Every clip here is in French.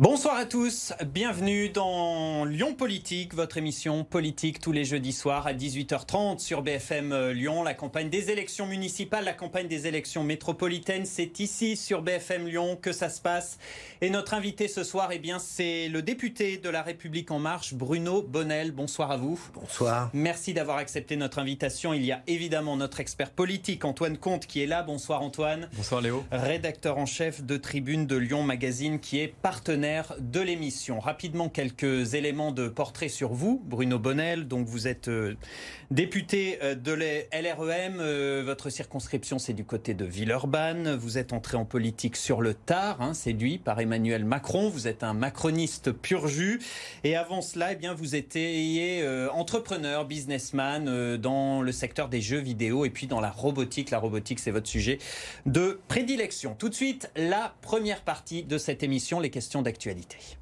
Bonsoir à tous, bienvenue dans Lyon Politique, votre émission politique tous les jeudis soirs à 18h30 sur BFM euh, Lyon. La campagne des élections municipales, la campagne des élections métropolitaines, c'est ici sur BFM Lyon que ça se passe. Et notre invité ce soir, eh bien, c'est le député de La République En Marche, Bruno Bonnel. Bonsoir à vous. Bonsoir. Merci d'avoir accepté notre invitation. Il y a évidemment notre expert politique, Antoine Comte, qui est là. Bonsoir Antoine. Bonsoir Léo. Rédacteur en chef de Tribune de Lyon Magazine, qui est partenaire de l'émission. Rapidement, quelques éléments de portrait sur vous, Bruno Bonnel. Donc, vous êtes euh, député euh, de LREM. Euh, votre circonscription, c'est du côté de Villeurbanne. Vous êtes entré en politique sur le tard, hein, séduit par Emmanuel Macron. Vous êtes un macroniste pur jus. Et avant cela, eh bien, vous étiez entrepreneur, businessman dans le secteur des jeux vidéo et puis dans la robotique. La robotique, c'est votre sujet de prédilection. Tout de suite, la première partie de cette émission, les questions d'actualité actualité.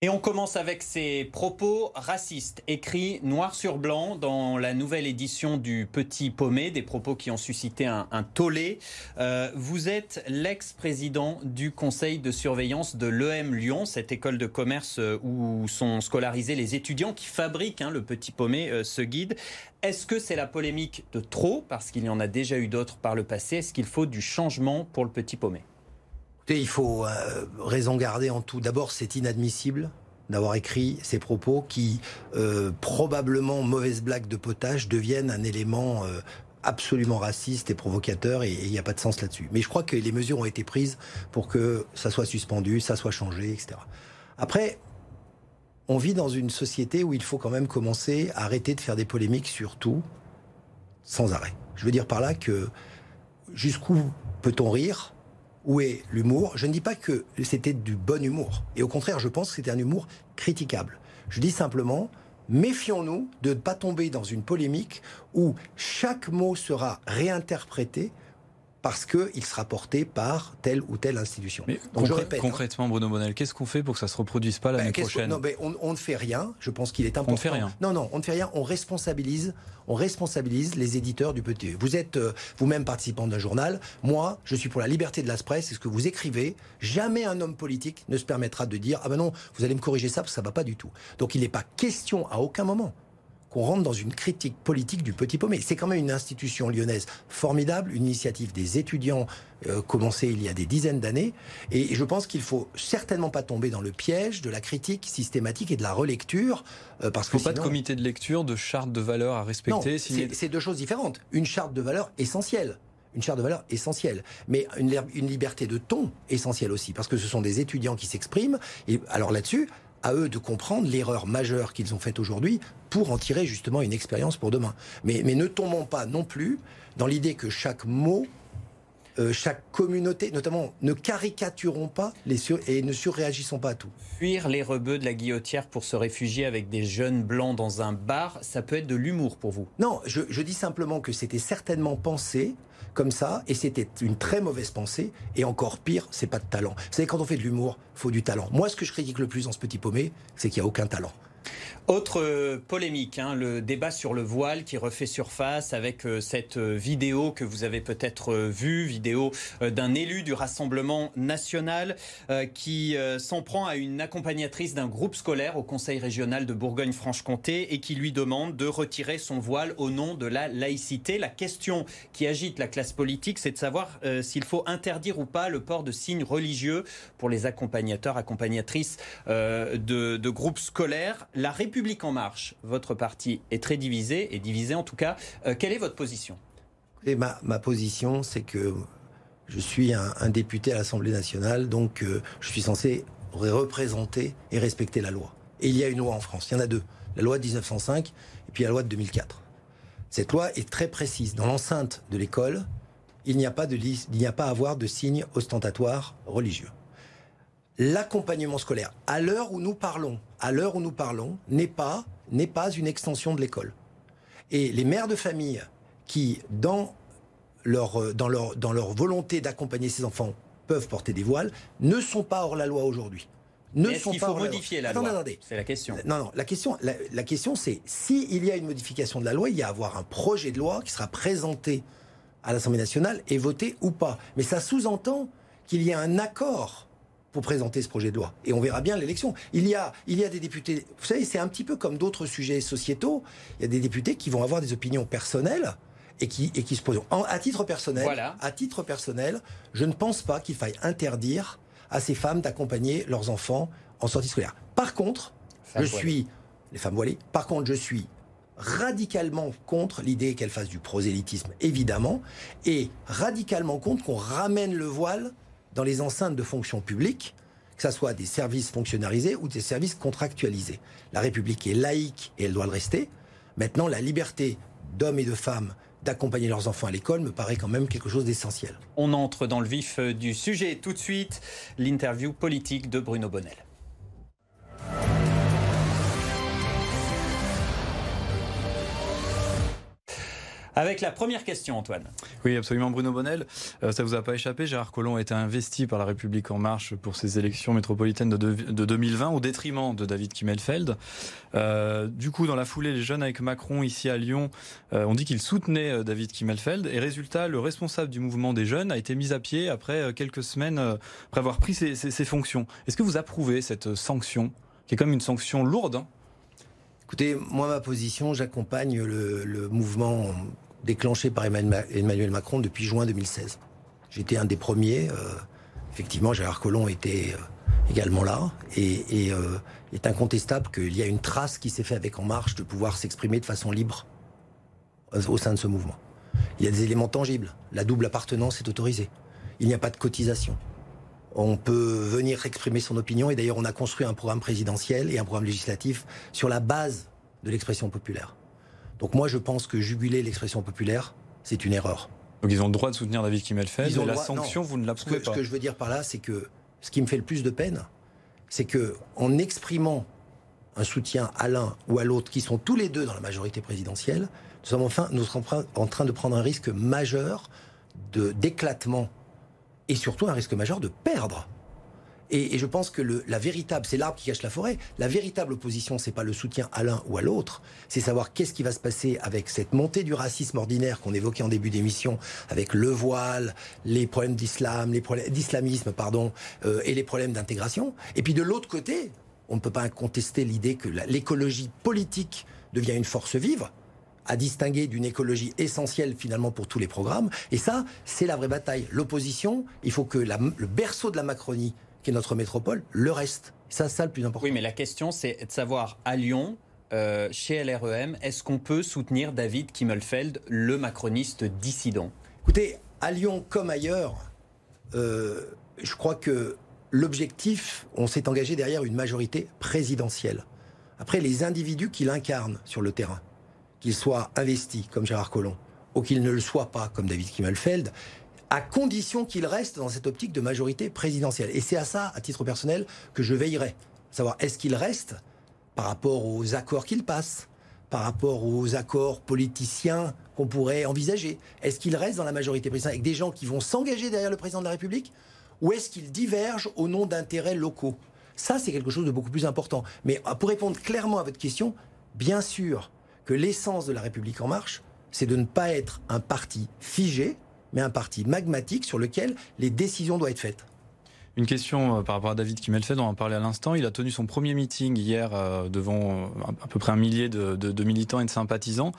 Et on commence avec ces propos racistes, écrits noir sur blanc dans la nouvelle édition du Petit Paumé, des propos qui ont suscité un, tollé. Euh, vous êtes l'ex-président du conseil de surveillance de l'EM Lyon, cette école de commerce euh, où sont scolarisés les étudiants qui fabriquent hein, le Petit Paumé, euh, ce guide. Est-ce que c'est la polémique de trop, parce qu'il y en a déjà eu d'autres par le passé? Est-ce qu'il faut du changement pour le Petit Paumé? Il faut euh, raison garder en tout. D'abord, c'est inadmissible d'avoir écrit ces propos qui, euh, probablement mauvaise blague de potage, deviennent un élément euh, absolument raciste et provocateur et il n'y a pas de sens là-dessus. Mais je crois que les mesures ont été prises pour que ça soit suspendu, ça soit changé, etc. Après, on vit dans une société où il faut quand même commencer à arrêter de faire des polémiques sur tout sans arrêt. Je veux dire par là que jusqu'où peut-on rire où est l'humour? Je ne dis pas que c'était du bon humour. Et au contraire, je pense que c'était un humour critiquable. Je dis simplement, méfions-nous de ne pas tomber dans une polémique où chaque mot sera réinterprété parce qu'il sera porté par telle ou telle institution. Mais Donc, je répète, hein. concrètement, Bruno Bonnel, qu'est-ce qu'on fait pour que ça se reproduise pas l'année ben, prochaine? Non, mais on, ne fait rien. Je pense qu'il est important. On ne fait rien. Non, non, on ne fait rien. On responsabilise, on responsabilise les éditeurs du petit. Vous êtes euh, vous-même participant d'un journal. Moi, je suis pour la liberté de la presse. C'est ce que vous écrivez. Jamais un homme politique ne se permettra de dire ah ben non, vous allez me corriger ça parce que ça va pas du tout. Donc il n'est pas question à aucun moment qu'on rentre dans une critique politique du Petit Paumé. C'est quand même une institution lyonnaise formidable, une initiative des étudiants euh, commencée il y a des dizaines d'années. Et je pense qu'il faut certainement pas tomber dans le piège de la critique systématique et de la relecture. Euh, parce qu'il faut pas de comité de lecture, de charte de valeurs à respecter. C'est deux choses différentes. Une charte de valeurs essentielle une charte de valeurs essentielle, mais une, une, liberté de ton essentielle aussi, parce que ce sont des étudiants qui s'expriment. Et alors là-dessus, à eux de comprendre l'erreur majeure qu'ils ont faite aujourd'hui pour en tirer justement une expérience pour demain. Mais, mais ne tombons pas non plus dans l'idée que chaque mot euh, chaque communauté, notamment, ne caricaturons pas les sur et ne surréagissons pas à tout. Fuir les rebeux de la guillotière pour se réfugier avec des jeunes blancs dans un bar, ça peut être de l'humour pour vous Non, je, je dis simplement que c'était certainement pensé comme ça, et c'était une très mauvaise pensée, et encore pire, c'est pas de talent. Vous savez, quand on fait de l'humour, faut du talent. Moi, ce que je critique le plus dans ce petit paumé, c'est qu'il n'y a aucun talent. Autre euh, polémique, hein, le débat sur le voile qui refait surface avec euh, cette euh, vidéo que vous avez peut-être vue, vidéo d'un élu du Rassemblement national qui s'en prend à une accompagnatrice d'un groupe scolaire au Conseil régional de Bourgogne-Franche-Comté et qui lui demande de retirer son voile au nom de la laïcité. La question qui agite la classe politique, c'est de savoir s'il faut interdire ou pas le port de signes religieux pour les accompagnateurs, accompagnatrices de, de groupes scolaires. La République en marche, votre parti est très divisé, et divisé en tout cas. Euh, quelle est votre position? Ma, position, c'est que je suis un, député à l'Assemblée nationale, donc euh, je suis censé représenter et respecter la loi. Et il y a une loi en France, il y en a deux. La loi de 1905 et puis la loi de 2004. Cette loi est très précise. Dans l'enceinte de l'école, il n'y a pas de il n'y a pas à avoir de signes ostentatoires religieux l'accompagnement scolaire, à l'heure où nous parlons, à l'heure où nous parlons, n'est pas, n'est pas une extension de l'école. Et les mères de famille qui, dans leur, dans leur, dans leur volonté d'accompagner ces enfants, peuvent porter des voiles, ne sont pas hors la loi aujourd'hui. Ne sont il faut modifier la, loi? C'est la question. Non, non. La question, la, la question, c'est s'il y a une modification de la loi, il y a à avoir un projet de loi qui sera présenté à l'Assemblée nationale est voté ou pas. Mais ça sous-entend qu'il y a un accord pour présenter ce projet de loi. Et on verra bien l'élection. Il y a, il y a des députés. Vous savez, c'est un petit peu comme d'autres sujets sociétaux. Il y a des députés qui vont avoir des opinions personnelles et qui, et qui se posent. à titre personnel, voilà. à titre personnel, je ne pense pas qu'il faille interdire à ces femmes d'accompagner leurs enfants en sortie scolaire. Par contre, je suis les femmes voilées. Par contre, je suis radicalement contre l'idée qu'elles fassent du prosélytisme, évidemment, et radicalement contre qu'on ramène le voile dans les enceintes de fonction publique, que ce soit des services fonctionnalisés ou des services contractualisés. La République est laïque et elle doit le rester. Maintenant, la liberté d'hommes et de femmes d'accompagner leurs enfants à l'école me paraît quand même quelque chose d'essentiel. On entre dans le vif du sujet tout de suite, l'interview politique de Bruno Bonnel. Avec la première question, Antoine. Oui, absolument, Bruno Bonnel. Euh, ça vous a pas échappé, Gérard Collomb a été investi par la République En Marche pour ses élections métropolitaines de, de 2020 au détriment de David Kimmelfeld. Euh, du coup, dans la foulée, les jeunes avec Macron ici à Lyon euh, ont dit qu'ils soutenaient euh, David Kimmelfeld. Et résultat, le responsable du mouvement des jeunes a été mis à pied après euh, quelques semaines après avoir pris ses, ses, ses fonctions. Est-ce que vous approuvez cette sanction, qui est comme une sanction lourde hein? Écoutez, moi, ma position, j'accompagne le, le mouvement déclenché par Emmanuel Macron depuis juin 2016. J'étais un des premiers. Euh, effectivement, Gérard Collomb était euh, également là. Et, et euh, est incontestable qu'il y a une trace qui s'est faite avec En Marche de pouvoir s'exprimer de façon libre au sein de ce mouvement. Il y a des éléments tangibles. La double appartenance est autorisée. Il n'y a pas de cotisation. On peut venir exprimer son opinion. Et d'ailleurs, on a construit un programme présidentiel et un programme législatif sur la base de l'expression populaire. Donc moi, je pense que juguler l'expression populaire, c'est une erreur. Donc ils ont le droit de soutenir David Kimmelfeld. Et la droit, sanction, non. vous ne l'approuvez pas. Ce que je veux dire par là, c'est que ce qui me fait le plus de peine, c'est que en exprimant un soutien à l'un ou à l'autre, qui sont tous les deux dans la majorité présidentielle, nous sommes enfin nous sommes en train de prendre un risque majeur de d'éclatement et surtout un risque majeur de perdre et, je pense que la véritable, c'est l'arbre qui cache la forêt. La véritable opposition, c'est pas le soutien à l'un ou à l'autre, c'est savoir qu'est-ce qui va se passer avec cette montée du racisme ordinaire qu'on évoquait en début d'émission, avec le voile, les problèmes d'islam, les problèmes d'islamisme, pardon, euh, et les problèmes d'intégration. Et puis de l'autre côté, on ne peut pas contester l'idée que l'écologie politique devient une force vive à distinguer d'une écologie essentielle finalement pour tous les programmes. Et ça, c'est la vraie bataille. L'opposition, il faut que le berceau de la Macronie qui est notre métropole, le reste. Ça, ça le plus important. Oui, mais la question, c'est de savoir à Lyon, euh, chez LREM, est-ce qu'on peut soutenir David Kimmelfeld, le macroniste dissident? Écoutez, à Lyon comme ailleurs, euh, je crois que l'objectif, on s'est engagé derrière une majorité présidentielle. Après, les individus qui l'incarnent sur le terrain, qu'ils soient investis comme Gérard Collomb, ou qu'ils ne le soient pas comme David Kimmelfeld, à condition qu'il reste dans cette optique de majorité présidentielle. Et c'est à ça, à titre personnel, que je veillerai. Savoir est-ce qu'il reste par rapport aux accords qu'il passe, par rapport aux accords politiciens qu'on pourrait envisager? Est-ce qu'il reste dans la majorité présidentielle avec des gens qui vont s'engager derrière le président de la République? Ou est-ce qu'il diverge au nom d'intérêts locaux? Ça, c'est quelque chose de beaucoup plus important. Mais pour répondre clairement à votre question, bien sûr que l'essence de la République en marche, c'est de ne pas être un parti figé, mais un parti magmatique sur lequel les décisions doivent être faites. Une question euh, par rapport à David Kimmelfeld, on en parlait à l'instant. Il a tenu son premier meeting hier euh, devant euh, à peu près un millier de, militants et de sympathisants.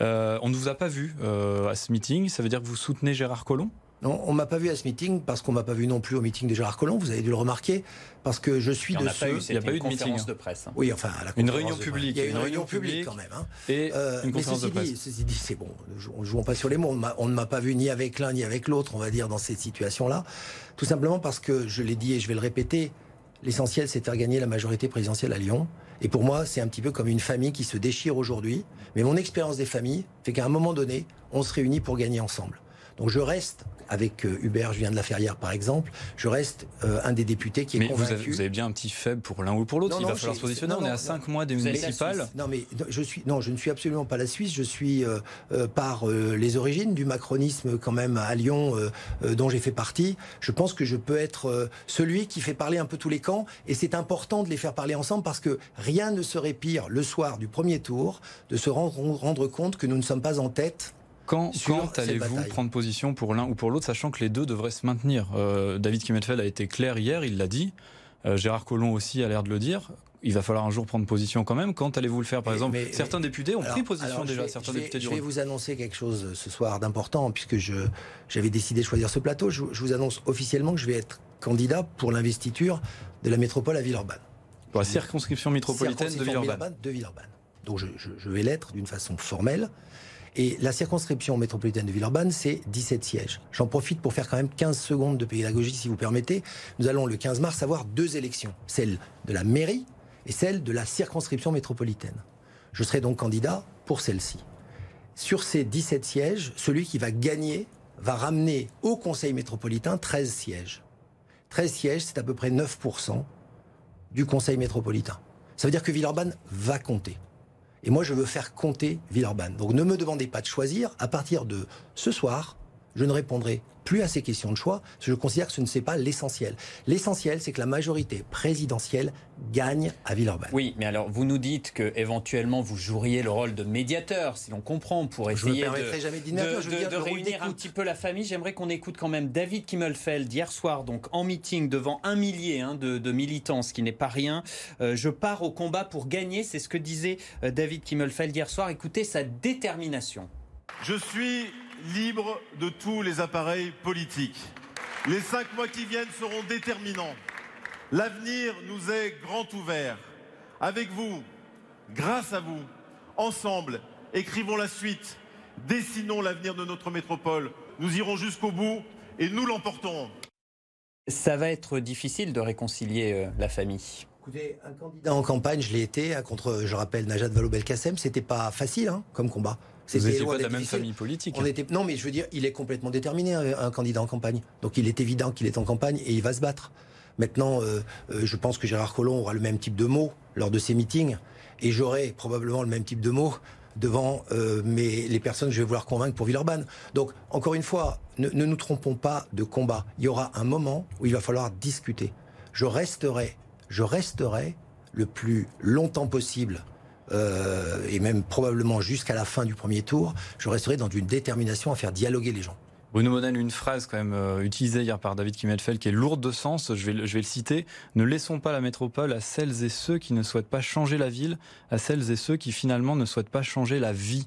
On ne vous a pas vu à ce meeting. Ça veut dire que vous soutenez Gérard Collomb? Non, on m'a pas vu à ce meeting parce qu'on m'a pas vu non plus au meeting de Gérard Collomb. Vous avez dû le remarquer parce que je suis de a ceux. Pas eu, il n'y a pas eu de conférence de presse. Hein. Oui, enfin, à la une réunion publique. Il y a une, une réunion, publique quand même. Hein. Et euh, une conférence ceci de presse. Dit, ceci dit, c'est bon. On ne joue pas sur les mots. On, on ne m'a pas vu ni avec l'un ni avec l'autre, on va dire, dans cette situation-là. Tout simplement parce que je l'ai dit et je vais le répéter. L'essentiel, c'est de faire gagner la majorité présidentielle à Lyon. Et pour moi, c'est un petit peu comme une famille qui se déchire aujourd'hui. Mais mon expérience des familles fait qu'à un moment donné, on se réunit pour gagner ensemble. Donc je reste avec euh, Hubert Julien de la Ferrière par exemple, je reste euh, un des députés qui est mais convaincu. Vous avez, vous avez bien un petit faible pour l'un ou pour l'autre. Il va falloir se positionner. non, on est non, à 5 non, mois des municipales. Non mais je suis non, je ne suis absolument pas la Suisse. Je suis euh, euh, par euh, les origines du macronisme quand même à Lyon, euh, dont j'ai fait partie. Je pense que je peux être celui qui fait parler un peu tous les camps, et c'est important de les faire parler ensemble parce que rien ne serait pire le soir du premier tour de se rendre, rendre compte que nous ne sommes pas en tête Quand, quand allez-vous prendre position pour l'un ou pour l'autre, sachant que les deux devraient se maintenir? Euh, David Kimmelfeld a été clair hier, il l'a dit. Euh, Gérard Collomb aussi a l'air de le dire il va falloir un jour prendre position quand même. Quand allez-vous le faire, par exemple? Certains députés ont pris position déjà. certains députés je vais vous annoncer quelque chose ce soir d'important, puisque j'avais décidé de choisir ce plateau. Je, vous annonce officiellement que je vais être candidat pour l'investiture de la métropole à Villeurbanne. Pour la circonscription métropolitaine de Villeurbanne. De Villeurbanne. Donc je, je vais l'être d'une façon formelle. Et la circonscription métropolitaine de Villeurbanne, c'est 17 sièges. J'en profite pour faire quand même 15 secondes de pédagogie, si vous permettez. Nous allons le 15 mars avoir deux élections. Celle de la mairie et celle de la circonscription métropolitaine. Je serai donc candidat pour celle-ci. Sur ces 17 sièges, celui qui va gagner va ramener au Conseil métropolitain 13 sièges. 13 sièges, c'est à peu près 9% du Conseil métropolitain. Ça veut dire que Villeurbanne va compter. Et moi, je veux faire compter Villeurbanne. Donc ne me demandez pas de choisir. À partir de ce soir, je ne répondrai plus à ces questions de choix, parce que je considère que ce ne c'est pas l'essentiel. L'essentiel, c'est que la majorité présidentielle gagne à Villeurbanne. Oui, mais alors vous nous dites que éventuellement vous joueriez le rôle de médiateur, si l'on comprend, pour essayer de, réunir un petit peu la famille. J'aimerais qu'on écoute quand même David Kimmelfeld hier soir, donc en meeting devant un millier hein, de, militants, ce qui n'est pas rien. Euh, je pars au combat pour gagner, c'est ce que disait euh, David Kimmelfeld hier soir. Écoutez sa détermination. Je suis libre de tous les appareils politiques. Les cinq mois qui viennent seront déterminants. L'avenir nous est grand ouvert. Avec vous, grâce à vous, ensemble, écrivons la suite, dessinons l'avenir de notre métropole. Nous irons jusqu'au bout et nous l'emporterons. Ça va être difficile de réconcilier euh, la famille. Écoutez, un candidat en campagne, je l'ai été, hein, contre, je rappelle, Najat Vallaud-Belkacem, c'était pas facile hein, comme combat. Vous n'étiez pas de la même famille politique. On était... Non, mais je veux dire, il est complètement déterminé, un, candidat en campagne. Donc il est évident qu'il est en campagne et il va se battre. Maintenant, euh, euh, je pense que Gérard Collomb aura le même type de mots lors de ses meetings et j'aurai probablement le même type de mots devant euh, les personnes que je vais vouloir convaincre pour Villeurbanne. Donc, encore une fois, ne, ne, nous trompons pas de combat. Il y aura un moment où il va falloir discuter. Je resterai, je resterai le plus longtemps possible euh, et même probablement jusqu'à la fin du premier tour, je resterai dans une détermination à faire dialoguer les gens. Bruno Monel, une phrase quand même euh, utilisée hier par David Kimmelfeld qui est lourde de sens, je vais, je vais le citer. Ne laissons pas la métropole à celles et ceux qui ne souhaitent pas changer la ville, à celles et ceux qui finalement ne souhaitent pas changer la vie.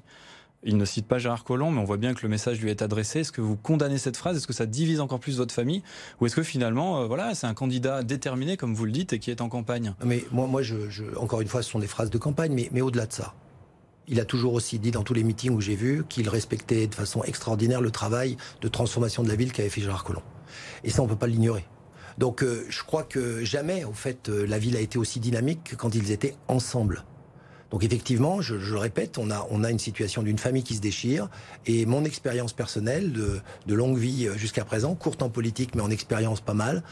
Il ne cite pas Gérard Collomb, mais on voit bien que le message lui est adressé. Est-ce que vous condamnez cette phrase? Est-ce que ça divise encore plus votre famille? Ou est-ce que finalement, euh, voilà, c'est un candidat déterminé, comme vous le dites, et qui est en campagne? Mais moi, moi je, encore une fois, ce sont des phrases de campagne, mais, mais au-delà de ça, il a toujours aussi dit dans tous les meetings où j'ai vu qu'il respectait de façon extraordinaire le travail de transformation de la ville qu'avait fait Gérard Collomb. Et ça, on ne peut pas l'ignorer. Donc euh, je crois que jamais, au fait, euh, la ville a été aussi dynamique que quand ils étaient ensemble. Donc effectivement, je, le répète, on a, on a une situation d'une famille qui se déchire. Et mon expérience personnelle de, de longue vie jusqu'à présent, courte en politique mais en expérience pas mal,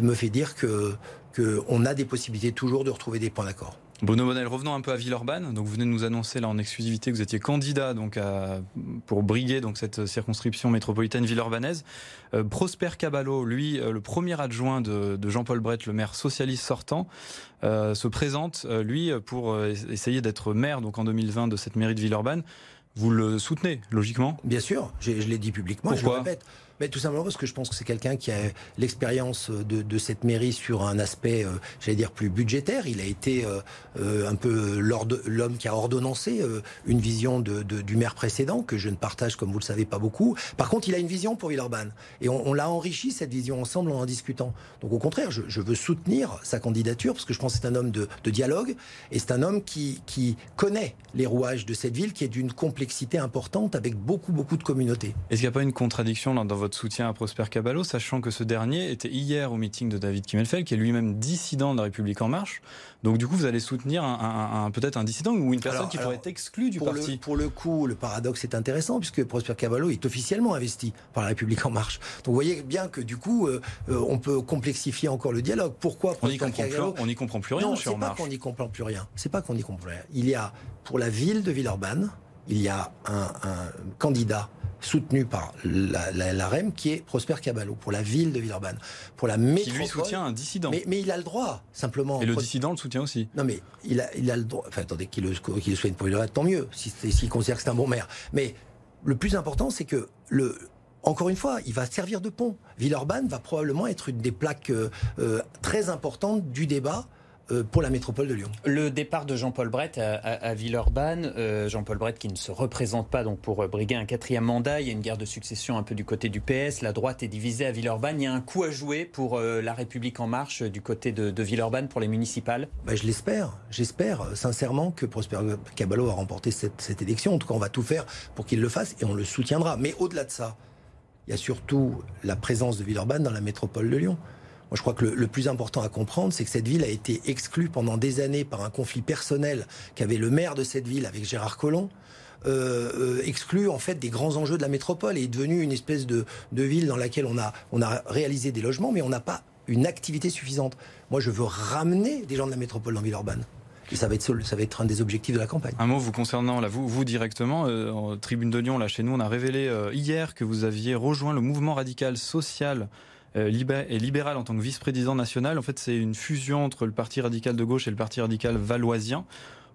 me fait dire que qu'on a des possibilités toujours de retrouver des points d'accord. Bruno Bonnel, revenons un peu à Villeurbanne. Donc, vous venez de nous annoncer là en exclusivité que vous étiez candidat donc pour briguer donc cette circonscription métropolitaine villeurbanaise. Euh, Prosper Caballo, lui, euh, le premier adjoint de, Jean-Paul Brett, le maire socialiste sortant, euh, se présente lui pour essayer d'être maire donc en 2020 de cette mairie de Villeurbanne. Vous le soutenez, logiquement? Bien sûr, je, l'ai dit publiquement, je le répète. Tout simplement parce que je pense que c'est quelqu'un qui a l'expérience de, de, cette mairie sur un aspect, euh, j'allais dire, plus budgétaire. Il a été euh, euh, un peu l'homme qui a ordonnancé une vision de, du maire précédent, que je ne partage, comme vous le savez, pas beaucoup. Par contre, il a une vision pour Villeurbanne. Et on, l'a enrichi, cette vision, ensemble, en en discutant. Donc au contraire, je, veux soutenir sa candidature, parce que je pense que c'est un homme de, dialogue, et c'est un homme qui, qui connaît les rouages de cette ville, qui est d'une complexité importante, avec beaucoup, beaucoup de communautés. Est-ce qu'il n'y a pas une contradiction dans votre votre soutien à Prosper Caballo, sachant que ce dernier était hier au meeting de David Kimmelfeld, qui est lui-même dissident de la République En Marche. Donc du coup, vous allez soutenir un, peut-être un dissident ou une personne qui pourrait être exclue du parti. pour le coup, le paradoxe est intéressant, puisque Prosper Caballo est officiellement investi par la République En Marche. Donc vous voyez bien que du coup, euh, euh, on peut complexifier encore le dialogue. Pourquoi Prosper on Caballo On n'y comprend plus rien. Non, c'est pas qu'on n'y comprend plus rien. C'est pas qu'on n'y comprend rien. Il y a pour la ville de Villeurbanne, il y a un, un candidat soutenu par la, la, REM, qui est Prosper Caballo, pour la ville de Villeurbanne. Pour la métropole. Qui lui soutient un dissident. Mais, mais il a le droit, simplement. Et le dissident le soutient aussi. Non, mais il a, il a le droit. Enfin, attendez, qu'il le, le soutienne pour Villeurbanne, tant mieux, s'il si, si considère que c'est un bon maire. Mais le plus important, c'est que le, encore une fois, il va servir de pont. Villeurbanne va probablement être une des plaques euh, euh, très importantes du débat pour la métropole de Lyon. Le départ de Jean-Paul Brett à, Villeurbanne, euh, Jean-Paul Brett qui ne se représente pas donc pour briguer un quatrième mandat, il y a une guerre de succession un peu du côté du PS, la droite est divisée à Villeurbanne, il y a un coup à jouer pour euh, la République en marche du côté de, Villeurbanne pour les municipales bah, Je l'espère, j'espère sincèrement que Prosper Caballo a remporté cette, cette élection, en tout cas on va tout faire pour qu'il le fasse et on le soutiendra. Mais au-delà de ça, il y a surtout la présence de Villeurbanne dans la métropole de Lyon. Moi, je crois que le, plus important à comprendre, c'est que cette ville a été exclue pendant des années par un conflit personnel qu'avait le maire de cette ville avec Gérard Collomb. Euh, euh, exclue en fait des grands enjeux de la métropole et est devenue une espèce de, ville dans laquelle on a, on a réalisé des logements, mais on n'a pas une activité suffisante. Moi, je veux ramener des gens de la métropole dans Villeurbanne. Et ça va, être, ça va être un des objectifs de la campagne. Un mot vous concernant, là, vous, vous directement, euh, en Tribune de Lyon, là, chez nous, on a révélé hier que vous aviez rejoint le mouvement radical social euh, libéral en tant que vice-président national. En fait, c'est une fusion entre le Parti radical de gauche et le Parti radical valoisien.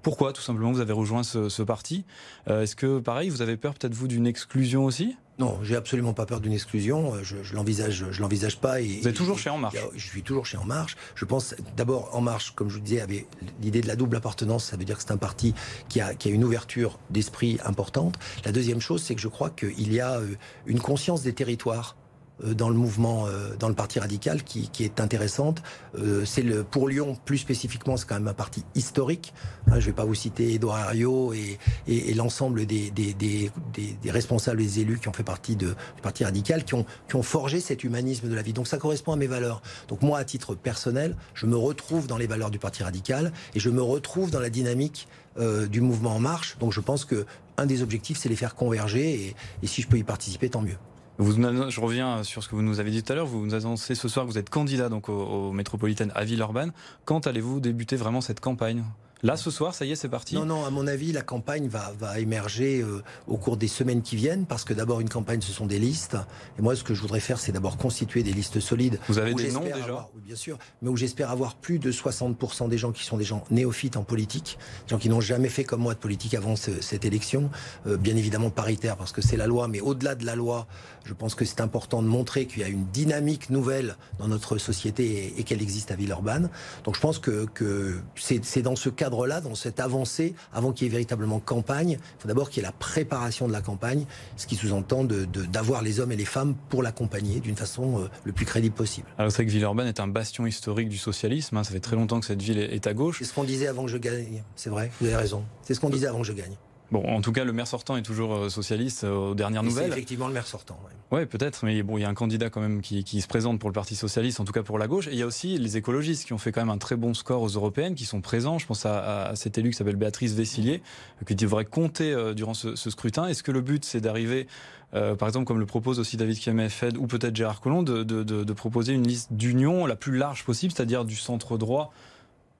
Pourquoi Tout simplement, vous avez rejoint ce, parti? Euh, est-ce que, pareil, vous avez peur peut-être vous d'une exclusion aussi? Non, j'ai absolument pas peur d'une exclusion. Euh, je, je l'envisage, je l'envisage pas. Et, vous êtes toujours chez En Marche. Je suis toujours chez En Marche. Je pense d'abord En Marche, comme je vous disais, avait l'idée de la double appartenance. Ça veut dire que c'est un parti qui a, qui a une ouverture d'esprit importante. La deuxième chose, c'est que je crois qu'il y a une conscience des territoires euh, dans le mouvement, euh, dans le parti radical, qui, qui est intéressante. Euh, c'est le pour Lyon plus spécifiquement, c'est quand même un parti historique. Hein, je ne vais pas vous citer Edouard Herriot et, et, et l'ensemble des, des, des, des, responsables, des élus qui ont fait partie de, du parti radical, qui ont, qui ont forgé cet humanisme de la vie. Donc ça correspond à mes valeurs. Donc moi, à titre personnel, je me retrouve dans les valeurs du parti radical et je me retrouve dans la dynamique euh, du mouvement En Marche. Donc je pense que un des objectifs, c'est les faire converger et, et si je peux y participer, tant mieux. Vous, je reviens sur ce que vous nous avez dit tout à l'heure. Vous nous annoncez ce soir que vous êtes candidat donc au, métropolitaine à Villeurbanne. Quand allez-vous débuter vraiment cette campagne? Là, ce soir, ça y est, c'est parti? Non, non, à mon avis, la campagne va, va émerger euh, au cours des semaines qui viennent, parce que d'abord, une campagne, ce sont des listes. Et moi, ce que je voudrais faire, c'est d'abord constituer des listes solides. Vous avez des noms déjà? Oui, bien sûr, mais où j'espère avoir plus de 60% des gens qui sont des gens néophytes en politique, des gens qui n'ont jamais fait comme moi de politique avant cette élection. Euh, bien évidemment paritaire, parce que c'est la loi, mais au-delà de la loi, je pense que c'est important de montrer qu'il y a une dynamique nouvelle dans notre société et, qu'elle existe à Villeurbanne. Donc je pense que, que c'est dans ce cadre-là, dans cette avancée, avant qu'il y ait véritablement campagne, il faut d'abord qu'il y ait la préparation de la campagne, ce qui sous-entend d'avoir de, les hommes et les femmes pour l'accompagner d'une façon euh, le plus crédible possible. Alors c'est que Villeurbanne est un bastion historique du socialisme, hein. ça fait très longtemps que cette ville est à gauche. C'est ce qu'on disait avant que je gagne, c'est vrai, vous avez raison. C'est ce qu'on disait avant que je gagne. Bon, en tout cas, le maire sortant est toujours euh, socialiste euh, aux dernières nouvelles. C'est effectivement le maire sortant. Oui, ouais, peut-être, mais bon, il y a un candidat quand même qui, qui, se présente pour le Parti socialiste, en tout cas pour la gauche. Et il y a aussi les écologistes qui ont fait quand même un très bon score aux européennes, qui sont présents. Je pense à, à cet élu qui s'appelle Béatrice Vessillier, euh, qui devrait compter durant ce, ce scrutin. Est-ce que le but, c'est d'arriver, euh, par exemple, comme le propose aussi David Kemefed ou peut-être Gérard Collomb, de, de, de, de proposer une liste d'union la plus large possible, c'est-à-dire du centre droit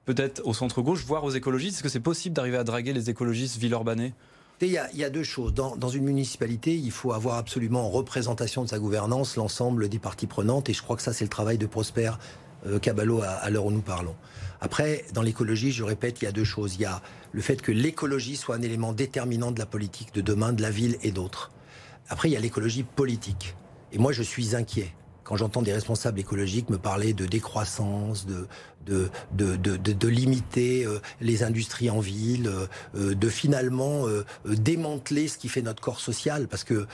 peut-être au centre gauche, voire aux écologistes Est-ce que c'est possible d'arriver à draguer les écologistes villeurbanais? Il y, a, deux choses. Dans, une municipalité, il faut avoir absolument en représentation de sa gouvernance l'ensemble des parties prenantes. Et je crois que ça, c'est le travail de Prosper euh, Caballo à, l'heure où nous parlons. Après, dans l'écologie, je répète, il y a deux choses. Il y a le fait que l'écologie soit un élément déterminant de la politique de demain, de la ville et d'autres. Après, il y a l'écologie politique. Et moi, je suis inquiet quand j'entends des responsables écologiques me parler de décroissance, de, de, de, de, de limiter euh, les industries en ville, euh, de finalement euh, démanteler ce qui fait notre corps social, parce que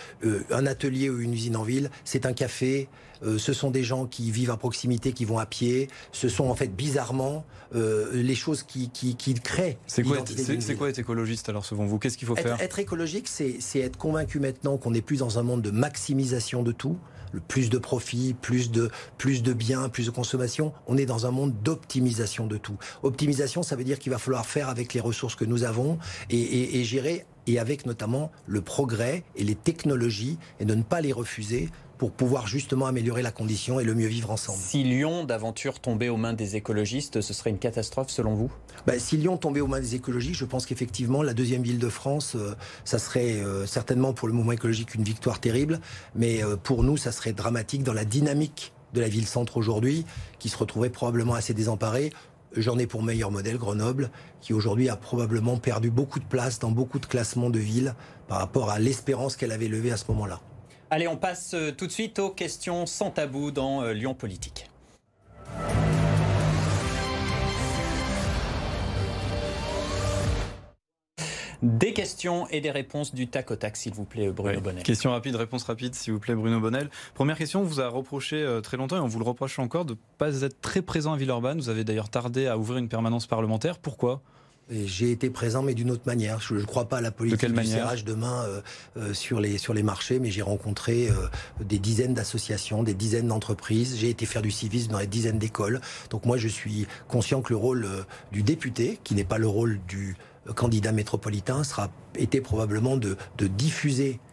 un atelier ou une usine en ville, c'est un café, ce sont des gens qui vivent à proximité, qui vont à pied, ce sont en fait bizarrement les choses qui, qui, qui créent. C'est quoi, c'est, quoi être écologiste alors selon vous? Qu'est-ce qu'il faut faire? Être écologique, c'est être convaincu maintenant qu'on n'est plus dans un monde de maximisation de tout le plus de profit, plus de, plus de biens, plus de consommation. On est dans un monde d'optimisation de tout. Optimisation, ça veut dire qu'il va falloir faire avec les ressources que nous avons et, et gérer et avec notamment le progrès et les technologies et de ne pas les refuser pour pouvoir justement améliorer la condition et le mieux vivre ensemble. Si Lyon d'aventure tombait aux mains des écologistes, ce serait une catastrophe selon vous? Ben, Si Lyon tombait aux mains des écologistes, je pense qu'effectivement la deuxième ville de France, euh, ça serait euh, certainement pour le mouvement écologique une victoire terrible, mais euh, pour nous ça serait dramatique dans la dynamique de la ville-centre aujourd'hui, qui se retrouverait probablement assez désemparée J'en ai pour meilleur modèle Grenoble, qui aujourd'hui a probablement perdu beaucoup de place dans beaucoup de classements de villes par rapport à l'espérance qu'elle avait levée à ce moment-là. Allez, on passe euh, tout de suite aux questions sans tabou dans euh, Lyon Politique. Des questions et des réponses du tac au tac, s'il vous plaît, Bruno Bonnel. Question rapide, réponse rapide, s'il vous plaît, Bruno Bonnel. Première question, on vous a reproché euh, très longtemps, et on vous le reproche encore, de ne pas être très présent à Villeurbanne. Vous avez d'ailleurs tardé à ouvrir une permanence parlementaire. Pourquoi? J'ai été présent, mais d'une autre manière. Je ne crois pas à la politique de du serrage de main euh, euh, sur, les, sur les marchés, mais j'ai rencontré des dizaines d'associations, des dizaines d'entreprises. J'ai été faire du civisme dans des dizaines d'écoles. Donc moi, je suis conscient que le rôle du député, qui n'est pas le rôle du candidat métropolitain sera été probablement de, de diffuser euh,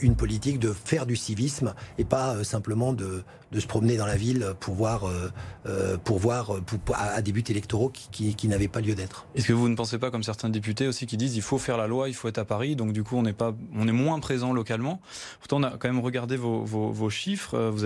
une politique, de faire du civisme et pas euh, simplement de, de, se promener dans la ville pour voir, euh, pour voir à, des buts électoraux qui, qui, n'avaient pas lieu d'être. Est-ce que vous ne pensez pas, comme certains députés aussi, qui disent il faut faire la loi, il faut être à Paris, donc du coup on n'est pas, on est moins présent localement? Pourtant on a quand même regardé vos, vos, chiffres. Vous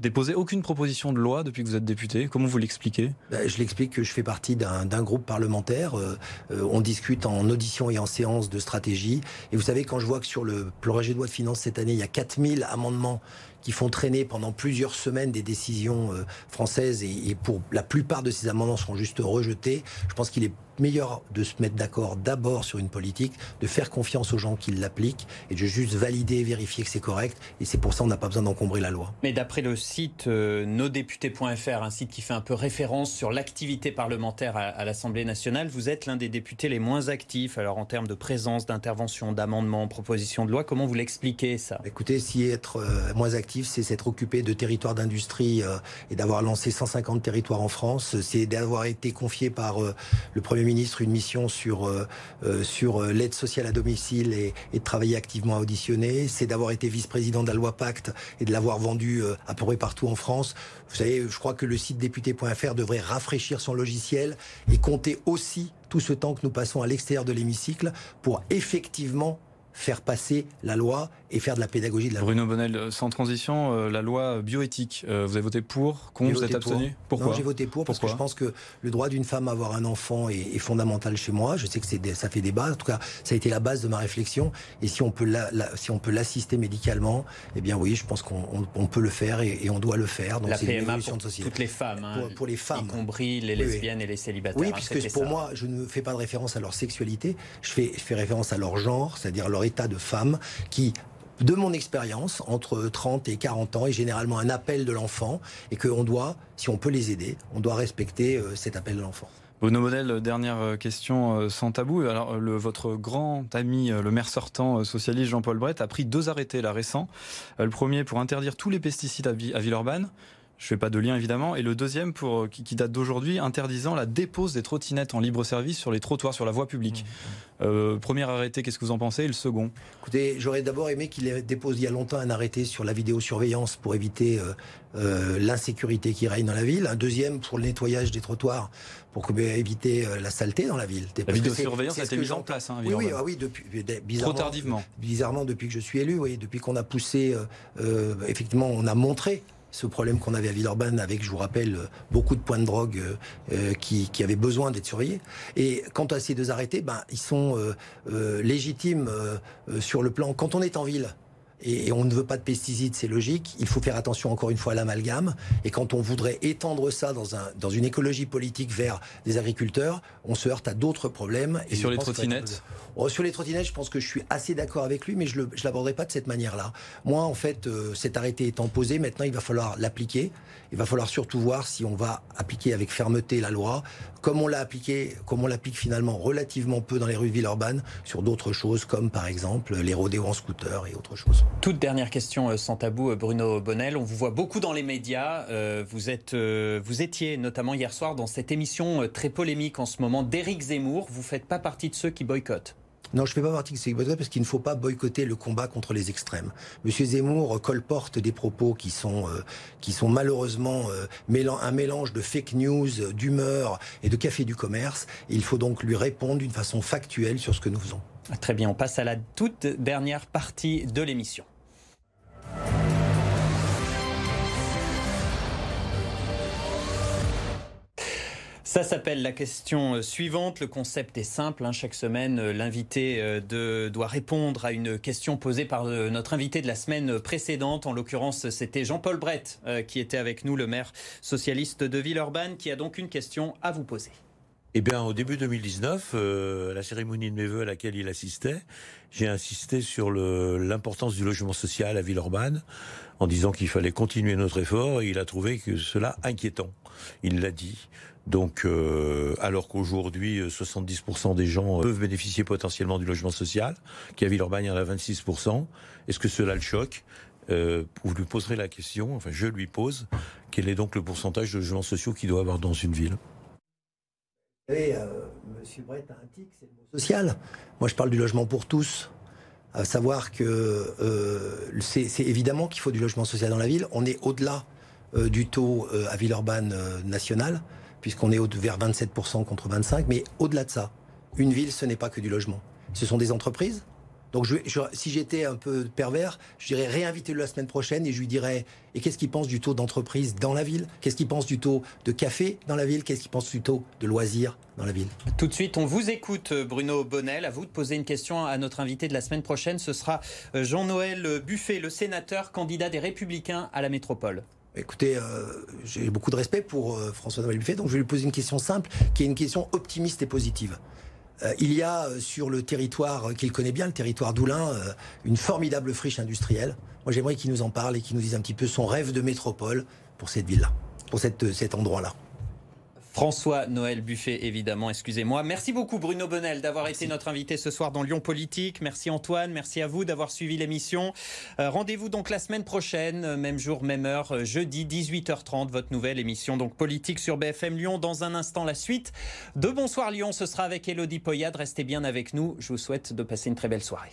déposé aucune proposition de loi depuis que vous êtes député. Comment vous l'expliquez? Ben, Je l'explique que je fais partie d'un groupe parlementaire. Euh, euh, on discute en audition et en séance de stratégie. Et vous savez, quand je vois que sur le projet de loi de finances cette année, il y a 4000 amendements qui font traîner pendant plusieurs semaines des décisions euh, françaises et, et, pour la plupart de ces amendements seront juste rejetés. Je pense qu'il est meilleur de se mettre d'accord d'abord sur une politique, de faire confiance aux gens qui l'appliquent et de juste valider et vérifier que c'est correct. Et c'est pour ça qu'on n'a pas besoin d'encombrer la loi. Mais d'après le site euh, nosdéputés.fr, un site qui fait un peu référence sur l'activité parlementaire à, à l'Assemblée nationale, vous êtes l'un des députés les moins actifs. Alors en termes de présence, d'intervention, d'amendement, proposition de loi, comment vous l'expliquez ça? Écoutez, si être euh, moins actif, c'est s'être occupé de territoires d'industrie euh, et d'avoir lancé 150 territoires en France, c'est d'avoir été confié par euh, le Premier ministre une mission sur, euh, sur l'aide sociale à domicile et, et, de travailler activement à auditionner. C'est d'avoir été vice-président de la loi Pacte et de l'avoir vendu à peu près partout en France. Vous savez, je crois que le site député.fr devrait rafraîchir son logiciel et compter aussi tout ce temps que nous passons à l'extérieur de l'hémicycle pour effectivement faire passer la loi et faire de la pédagogie de la Bruno Bonnel, euh, sans transition, euh, la loi bioéthique, euh, vous avez voté pour, contre, vous êtes abstenu? Pourquoi? J'ai voté pour parce que je pense que le droit d'une femme à avoir un enfant est, fondamental chez moi. Je sais que c'est ça fait débat. En tout cas, ça a été la base de ma réflexion. Et si on peut la, si on peut l'assister médicalement, eh bien oui, je pense qu'on peut le faire et, on doit le faire. Donc la PMA pour de toutes les femmes, hein, pour, les femmes, y compris les lesbiennes et les célibataires. Oui, hein, puisque pour moi, je ne fais pas de référence à leur sexualité. Je fais, je fais référence à leur genre, c'est-à-dire leur état de femme qui de mon expérience, entre 30 et 40 ans, est généralement un appel de l'enfant et qu'on doit, si on peut les aider, on doit respecter euh, cet appel de l'enfant. Bruno Modèle, dernière euh, question euh, sans tabou. Alors, votre grand ami, le maire sortant socialiste Jean-Paul Brett, a pris deux arrêtés là récents. Le premier pour interdire tous les pesticides à, Villeurbanne. Je fais pas de lien évidemment. Et le deuxième pour, qui, date d'aujourd'hui, interdisant la dépose des trottinettes en libre service sur les trottoirs, sur la voie publique. Mmh. Euh, premier arrêté, qu'est-ce que vous en pensez? Et le second? Écoutez, j'aurais d'abord aimé qu'il dépose il y a longtemps un arrêté sur la vidéosurveillance pour éviter euh, euh, l'insécurité qui règne dans la ville. Un deuxième pour le nettoyage des trottoirs pour éviter la saleté dans la ville. La vidéosurveillance a été mise en place. Hein, oui, oui, ah oui, depuis bizarrement, trop tardivement. Bizarrement, depuis que je suis élu, oui, depuis qu'on a poussé, effectivement, on a montré ce problème qu'on avait à Villeurbanne avec, je vous rappelle, beaucoup de points de drogue euh, euh, qui, qui, avaient besoin d'être surveillés. Et quant à ces deux arrêtés, ben, ils sont euh, légitimes sur le plan. Quand on est en ville, et, on ne veut pas de pesticides, c'est logique. Il faut faire attention encore une fois à l'amalgame. Et quand on voudrait étendre ça dans, un, dans une écologie politique vers des agriculteurs, on se heurte à d'autres problèmes. Et, sur les trottinettes? oh, Sur les trottinettes, je pense que je suis assez d'accord avec lui, mais je ne l'aborderai pas de cette manière-là. Moi, en fait, euh, cet arrêté étant posé, maintenant, il va falloir l'appliquer. Il va falloir surtout voir si on va appliquer avec fermeté la loi, comme on l'a appliqué, comme on l'applique finalement relativement peu dans les rues de Villeurbanne, sur d'autres choses, comme par exemple les rodéos en scooter et autres choses. Toute dernière question euh, sans tabou, euh, Bruno Bonnel. On vous voit beaucoup dans les médias. Euh, vous, vous étiez notamment hier soir dans cette émission très polémique en ce moment d'Éric Zemmour. Vous ne faites pas partie de ceux qui boycottent non, je ne fais pas partie de ces boycotts parce qu'il ne faut pas boycotter le combat contre les extrêmes. Monsieur Zemmour colporte des propos qui sont, qui sont malheureusement un mélange de fake news, d'humeur et de café du commerce. il faut donc lui répondre d'une façon factuelle sur ce que nous faisons. Très bien, on passe à la toute dernière partie de l'émission. Ça s'appelle la question euh, suivante. Le concept est simple. Hein. Chaque semaine, euh, l'invité euh, doit répondre à une question posée par notre invité de la semaine précédente. En l'occurrence, c'était Jean-Paul Brett qui était avec nous, le maire socialiste de Villeurbanne, qui a donc une question à vous poser. Eh bien, au début 2019, à la cérémonie de mes voeux à laquelle il assistait, j'ai insisté sur l'importance du logement social à Villeurbanne en disant qu'il fallait continuer notre effort et il a trouvé que cela inquiétant. Il l'a dit. Donc, euh, alors qu'aujourd'hui, 70% euh, des gens peuvent bénéficier potentiellement du logement social, qu'à Villeurbanne, il y en a 26%, est-ce que cela le choque? Euh, Vous lui poserez la question, enfin je lui pose, quel est donc le pourcentage de logements sociaux qu'il doit avoir dans une ville? Savez, Monsieur Brett a un tic, c'est le mot social. Moi, je parle du logement pour tous. À savoir que c'est évidemment qu'il faut du logement social dans la ville. On est au-delà du taux à Villeurbanne national puisqu'on est vers 27% contre 25%. Mais au-delà de ça, une ville, ce n'est pas que du logement. Ce sont des entreprises. Donc je, si j'étais un peu pervers, je dirais réinviter-le la semaine prochaine et je lui dirais et qu'est-ce qu'il pense du taux d'entreprise dans la ville? Qu'est-ce qu'il pense du taux de café dans la ville? Qu'est-ce qu'il pense du taux de loisirs dans la ville? Tout de suite, on vous écoute Bruno Bonnel. À vous de poser une question à notre invité de la semaine prochaine. Ce sera euh, Jean-Noël Buffet, le sénateur candidat des Républicains à la métropole. Écoutez, euh, j'ai beaucoup de respect pour euh, François-Noël Buffet, donc je vais lui poser une question simple, qui est une question optimiste et positive. Euh, il y a sur le territoire qu'il connaît bien, le territoire d'Oulin, une formidable friche industrielle. Moi, j'aimerais qu'il nous en parle et qu'il nous dise un petit peu son rêve de métropole pour cette ville-là, pour cet endroit-là. François Noël Buffet, évidemment, excusez-moi. Merci beaucoup Bruno Bonnel d'avoir été notre invité ce soir dans Lyon Politique. Merci Antoine, merci à vous d'avoir suivi l'émission. Euh, rendez-vous donc la semaine prochaine, euh, même jour, même heure, euh, jeudi 18h30, votre nouvelle émission donc politique sur BFM Lyon. Dans un instant, la suite de Bonsoir Lyon, ce sera avec Elodie Poyade. Restez bien avec nous. Je vous souhaite de passer une très belle soirée.